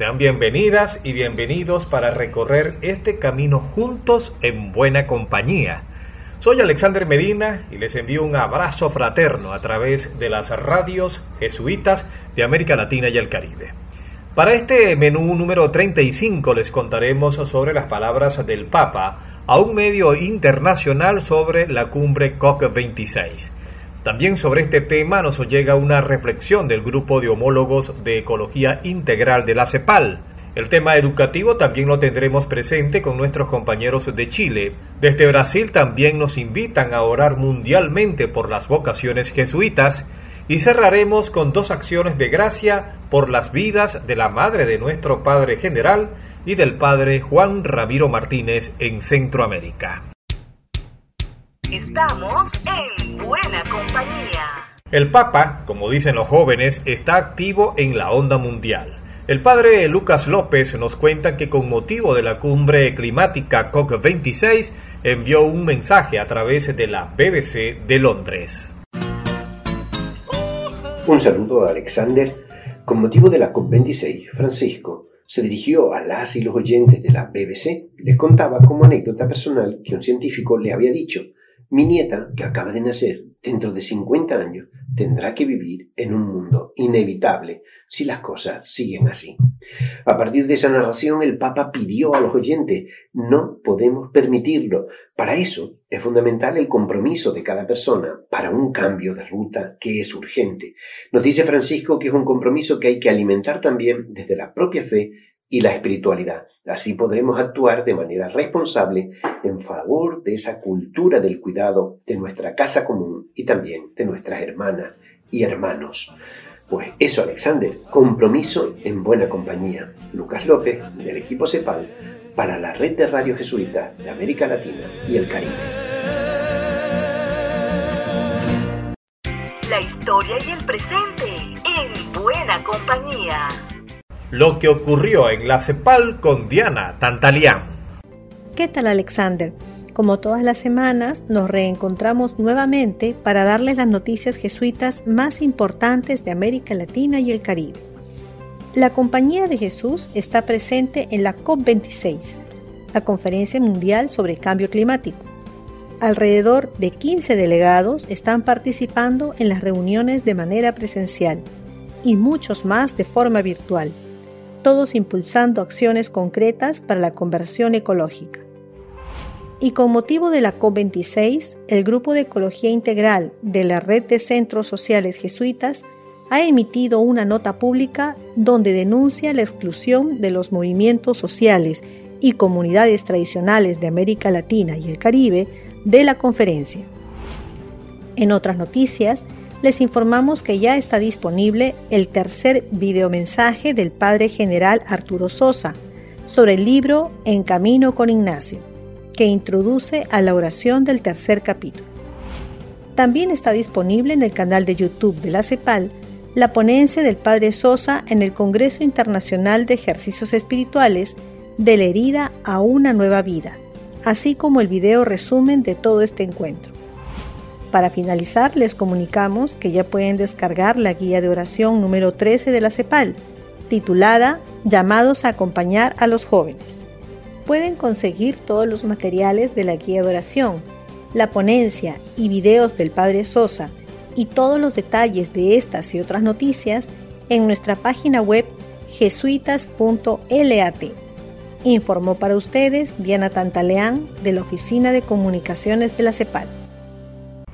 sean bienvenidas y bienvenidos para recorrer este camino juntos en buena compañía. Soy Alexander Medina y les envío un abrazo fraterno a través de las radios jesuitas de América Latina y el Caribe. Para este menú número 35 les contaremos sobre las palabras del Papa a un medio internacional sobre la cumbre COP26. También sobre este tema nos llega una reflexión del grupo de homólogos de ecología integral de la CEPAL. El tema educativo también lo tendremos presente con nuestros compañeros de Chile. Desde Brasil también nos invitan a orar mundialmente por las vocaciones jesuitas y cerraremos con dos acciones de gracia por las vidas de la madre de nuestro Padre General y del Padre Juan Ramiro Martínez en Centroamérica. Estamos en buena compañía. El Papa, como dicen los jóvenes, está activo en la onda mundial. El padre Lucas López nos cuenta que con motivo de la cumbre climática COP26 envió un mensaje a través de la BBC de Londres. Un saludo a Alexander. Con motivo de la COP26, Francisco se dirigió a las y los oyentes de la BBC. Les contaba como anécdota personal que un científico le había dicho mi nieta, que acaba de nacer, dentro de 50 años, tendrá que vivir en un mundo inevitable si las cosas siguen así. A partir de esa narración, el Papa pidió a los oyentes, no podemos permitirlo. Para eso es fundamental el compromiso de cada persona para un cambio de ruta que es urgente. Nos dice Francisco que es un compromiso que hay que alimentar también desde la propia fe y la espiritualidad. Así podremos actuar de manera responsable en favor de esa cultura del cuidado de nuestra casa común y también de nuestras hermanas y hermanos. Pues eso, Alexander, compromiso en buena compañía. Lucas López, del equipo CEPAL, para la red de radio jesuita de América Latina y el Caribe. La historia y el presente en buena compañía lo que ocurrió en la CEPAL con Diana Tantalián. ¿Qué tal Alexander? Como todas las semanas, nos reencontramos nuevamente para darles las noticias jesuitas más importantes de América Latina y el Caribe. La Compañía de Jesús está presente en la COP26, la Conferencia Mundial sobre Cambio Climático. Alrededor de 15 delegados están participando en las reuniones de manera presencial y muchos más de forma virtual todos impulsando acciones concretas para la conversión ecológica. Y con motivo de la COP26, el Grupo de Ecología Integral de la Red de Centros Sociales Jesuitas ha emitido una nota pública donde denuncia la exclusión de los movimientos sociales y comunidades tradicionales de América Latina y el Caribe de la conferencia. En otras noticias, les informamos que ya está disponible el tercer videomensaje del Padre General Arturo Sosa sobre el libro En Camino con Ignacio, que introduce a la oración del tercer capítulo. También está disponible en el canal de YouTube de la CEPAL la ponencia del Padre Sosa en el Congreso Internacional de Ejercicios Espirituales de la herida a una nueva vida, así como el video resumen de todo este encuentro. Para finalizar, les comunicamos que ya pueden descargar la guía de oración número 13 de la CEPAL, titulada Llamados a acompañar a los jóvenes. Pueden conseguir todos los materiales de la guía de oración, la ponencia y videos del Padre Sosa y todos los detalles de estas y otras noticias en nuestra página web jesuitas.lat. Informó para ustedes Diana Tantaleán de la Oficina de Comunicaciones de la CEPAL.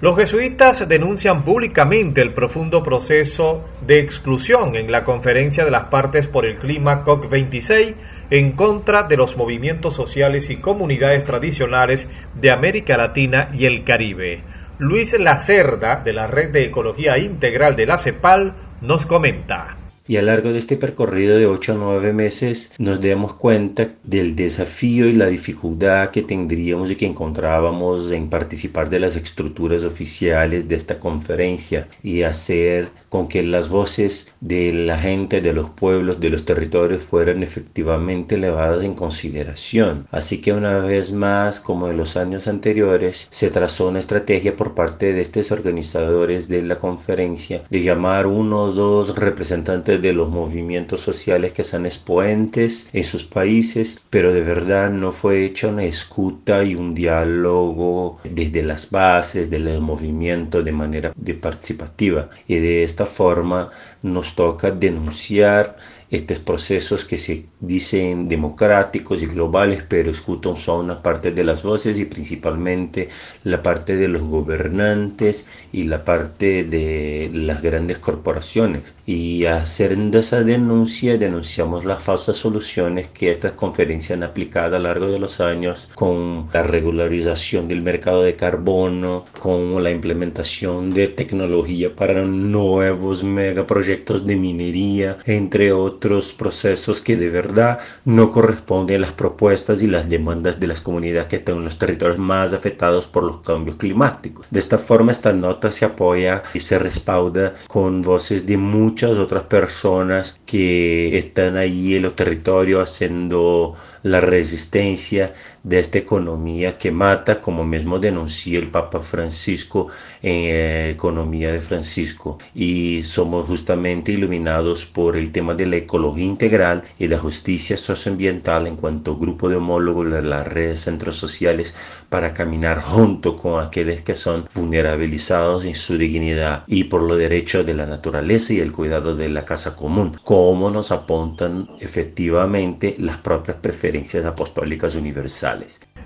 Los jesuitas denuncian públicamente el profundo proceso de exclusión en la Conferencia de las Partes por el Clima COP26 en contra de los movimientos sociales y comunidades tradicionales de América Latina y el Caribe. Luis Lacerda, de la Red de Ecología Integral de la CEPAL, nos comenta. Y a lo largo de este percorrido de 8 a 9 meses nos demos cuenta del desafío y la dificultad que tendríamos y que encontrábamos en participar de las estructuras oficiales de esta conferencia y hacer con que las voces de la gente, de los pueblos, de los territorios fueran efectivamente elevadas en consideración. Así que una vez más, como en los años anteriores, se trazó una estrategia por parte de estos organizadores de la conferencia de llamar uno o dos representantes de los movimientos sociales que sean expoentes en sus países, pero de verdad no fue hecha una escuta y un diálogo desde las bases del movimiento de manera participativa. Y de esta forma nos toca denunciar estos procesos que se dicen democráticos y globales, pero escuchan solo una parte de las voces y principalmente la parte de los gobernantes y la parte de las grandes corporaciones. Y haciendo esa denuncia, denunciamos las falsas soluciones que estas conferencias han aplicado a lo largo de los años con la regularización del mercado de carbono, con la implementación de tecnología para nuevos megaproyectos de minería, entre otros procesos que de verdad no corresponden a las propuestas y las demandas de las comunidades que están en los territorios más afectados por los cambios climáticos. De esta forma, esta nota se apoya y se respalda con voces de muchas otras personas que están ahí en los territorios haciendo la resistencia de esta economía que mata, como mismo denunció el Papa Francisco en eh, Economía de Francisco. Y somos justamente iluminados por el tema de la ecología integral y la justicia socioambiental en cuanto grupo de homólogos de las redes centros sociales para caminar junto con aquellos que son vulnerabilizados en su dignidad y por los derechos de la naturaleza y el cuidado de la casa común, como nos apuntan efectivamente las propias preferencias apostólicas universales.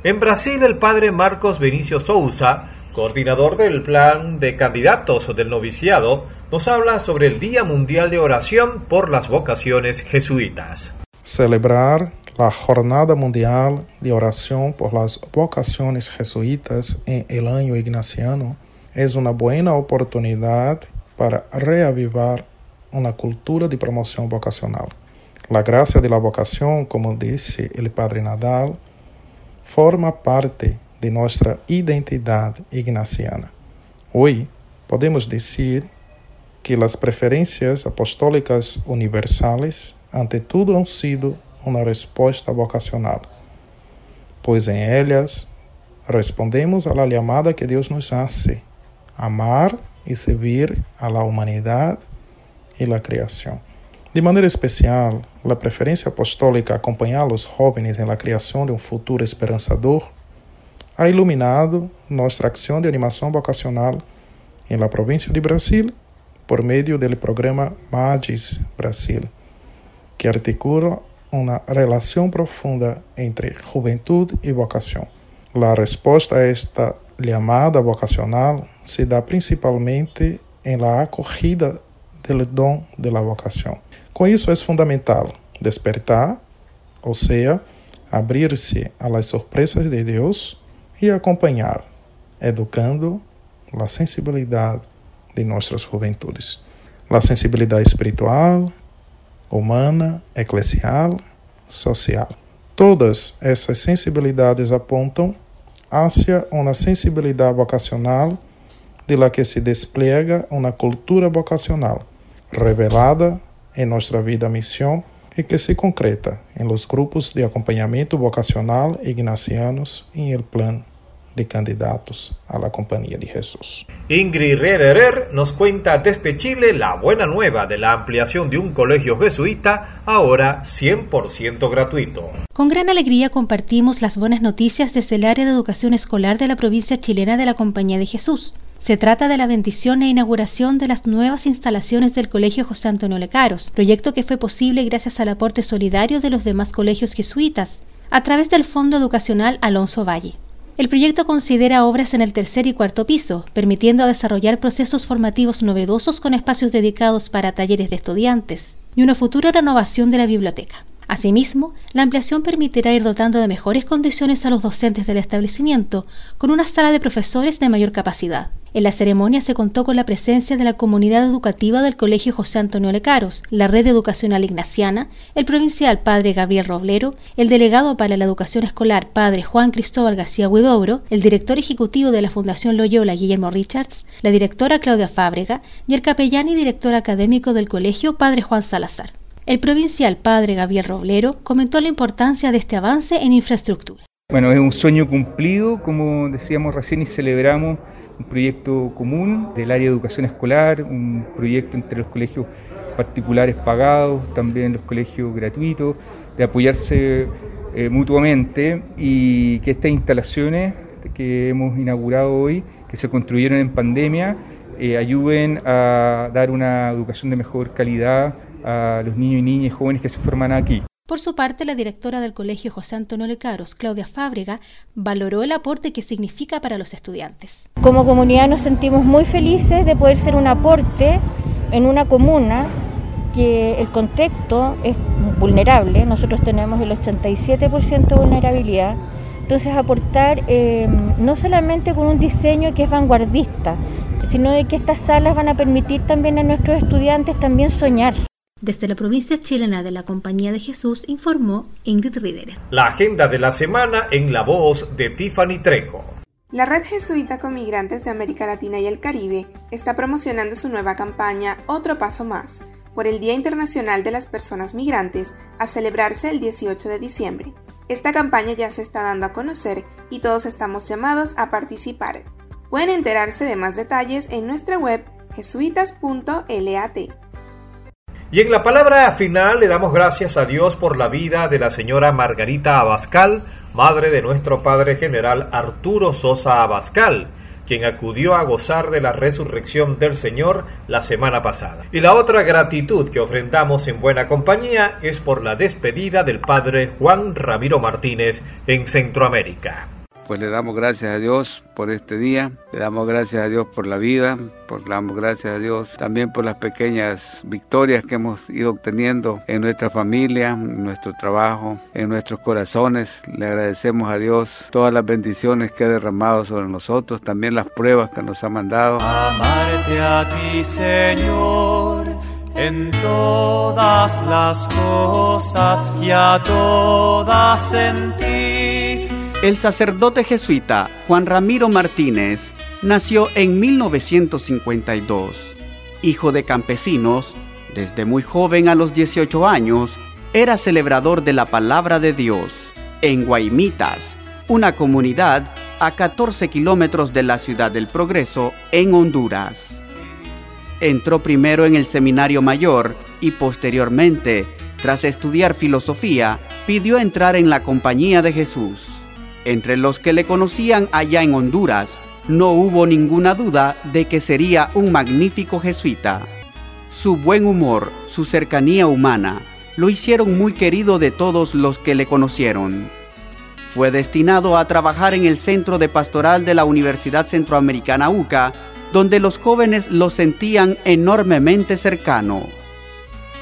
En Brasil, el padre Marcos Benicio Souza, coordinador del plan de candidatos del noviciado, nos habla sobre el Día Mundial de Oración por las Vocaciones Jesuitas. Celebrar la Jornada Mundial de Oración por las Vocaciones Jesuitas en el año ignaciano es una buena oportunidad para reavivar una cultura de promoción vocacional. La gracia de la vocación, como dice el padre Nadal, forma parte de nuestra identidad ignaciana. Hoy podemos decir que las preferencias apostólicas universales, ante todo, han sido uma resposta vocacional, pois em elas respondemos à chamada que Deus nos hace, amar e servir la humanidade e la criação. De maneira especial, a preferência apostólica acompanhar os jovens na criação de um futuro esperançador ha iluminado nossa ação de animação vocacional em la província de Brasil por meio do programa Magis Brasil, que articula uma relação profunda entre juventude e vocação. A resposta a esta chamada vocacional se dá principalmente em la acolhida do dom de la vocação. Com isso é fundamental despertar, ou seja, abrir-se às surpresas de Deus e acompanhar, educando a sensibilidade de nossas juventudes. A sensibilidade espiritual, humana, eclesial, social. Todas essas sensibilidades apontam hacia uma sensibilidade vocacional de la que se despliega uma cultura vocacional revelada em nossa vida missão e que se concreta em los grupos de acompanhamento vocacional ignacianos e el plan de candidatos a la Compañía de Jesús. Ingrid Rederer nos cuenta desde Chile la buena nueva de la ampliación de un colegio jesuita, ahora 100% gratuito. Con gran alegría compartimos las buenas noticias desde el área de educación escolar de la provincia chilena de la Compañía de Jesús. Se trata de la bendición e inauguración de las nuevas instalaciones del Colegio José Antonio Lecaros, proyecto que fue posible gracias al aporte solidario de los demás colegios jesuitas, a través del Fondo Educacional Alonso Valle. El proyecto considera obras en el tercer y cuarto piso, permitiendo desarrollar procesos formativos novedosos con espacios dedicados para talleres de estudiantes y una futura renovación de la biblioteca. Asimismo, la ampliación permitirá ir dotando de mejores condiciones a los docentes del establecimiento, con una sala de profesores de mayor capacidad. En la ceremonia se contó con la presencia de la comunidad educativa del Colegio José Antonio Lecaros, la Red Educacional Ignaciana, el provincial Padre Gabriel Roblero, el delegado para la educación escolar Padre Juan Cristóbal García Huidobro, el director ejecutivo de la Fundación Loyola Guillermo Richards, la directora Claudia Fábrega y el capellán y director académico del colegio Padre Juan Salazar. El provincial padre Gabriel Roblero comentó la importancia de este avance en infraestructura. Bueno, es un sueño cumplido, como decíamos recién, y celebramos un proyecto común del área de educación escolar, un proyecto entre los colegios particulares pagados, también los colegios gratuitos, de apoyarse eh, mutuamente y que estas instalaciones que hemos inaugurado hoy, que se construyeron en pandemia, eh, ayuden a dar una educación de mejor calidad a los niños y niñas jóvenes que se forman aquí. Por su parte, la directora del Colegio José Antonio Lecaros, Claudia Fábrega, valoró el aporte que significa para los estudiantes. Como comunidad nos sentimos muy felices de poder ser un aporte en una comuna que el contexto es vulnerable, nosotros tenemos el 87% de vulnerabilidad, entonces aportar eh, no solamente con un diseño que es vanguardista, sino de que estas salas van a permitir también a nuestros estudiantes también soñar. Desde la provincia chilena de la Compañía de Jesús informó Ingrid Rieder. La agenda de la semana en la voz de Tiffany Treco. La Red Jesuita con Migrantes de América Latina y el Caribe está promocionando su nueva campaña Otro Paso Más por el Día Internacional de las Personas Migrantes a celebrarse el 18 de diciembre. Esta campaña ya se está dando a conocer y todos estamos llamados a participar. Pueden enterarse de más detalles en nuestra web jesuitas.lat. Y en la palabra final le damos gracias a Dios por la vida de la señora Margarita Abascal, madre de nuestro Padre General Arturo Sosa Abascal, quien acudió a gozar de la resurrección del Señor la semana pasada. Y la otra gratitud que ofrendamos en buena compañía es por la despedida del Padre Juan Ramiro Martínez en Centroamérica pues le damos gracias a Dios por este día, le damos gracias a Dios por la vida, por, le damos gracias a Dios también por las pequeñas victorias que hemos ido obteniendo en nuestra familia, en nuestro trabajo, en nuestros corazones. Le agradecemos a Dios todas las bendiciones que ha derramado sobre nosotros, también las pruebas que nos ha mandado. Amarte a ti, Señor en todas las cosas y a todas en ti el sacerdote jesuita Juan Ramiro Martínez nació en 1952. Hijo de campesinos, desde muy joven a los 18 años, era celebrador de la palabra de Dios en Guaymitas, una comunidad a 14 kilómetros de la ciudad del Progreso, en Honduras. Entró primero en el seminario mayor y posteriormente, tras estudiar filosofía, pidió entrar en la compañía de Jesús. Entre los que le conocían allá en Honduras, no hubo ninguna duda de que sería un magnífico jesuita. Su buen humor, su cercanía humana, lo hicieron muy querido de todos los que le conocieron. Fue destinado a trabajar en el Centro de Pastoral de la Universidad Centroamericana UCA, donde los jóvenes lo sentían enormemente cercano.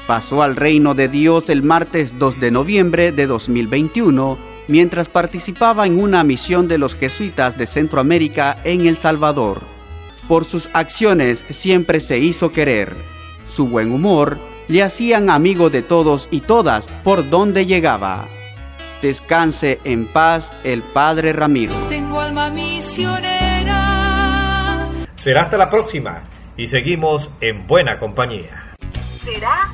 Pasó al reino de Dios el martes 2 de noviembre de 2021 mientras participaba en una misión de los jesuitas de Centroamérica en El Salvador. Por sus acciones siempre se hizo querer. Su buen humor le hacían amigo de todos y todas por donde llegaba. Descanse en paz el Padre Ramiro. Tengo alma misionera. Será hasta la próxima y seguimos en buena compañía. Será